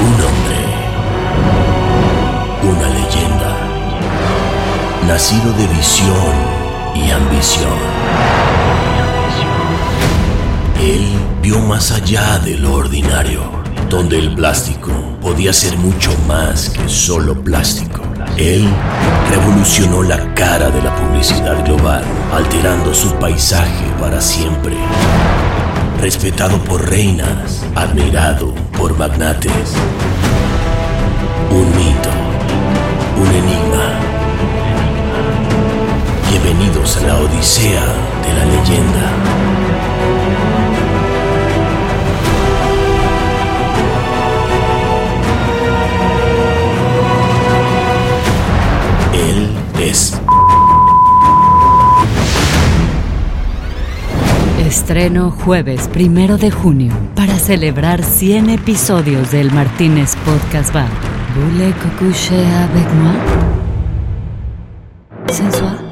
Un hombre, una leyenda, nacido de visión y ambición. Él vio más allá de lo ordinario, donde el plástico podía ser mucho más que solo plástico. Él revolucionó la cara de la publicidad global, alterando su paisaje para siempre. Respetado por reinas, admirado por magnates. Un mito, un enigma. Bienvenidos a la Odisea de la leyenda. Estreno jueves primero de junio para celebrar 100 episodios del Martínez Podcast Bar. ¿Voulez que coucher avec moi? Sensual.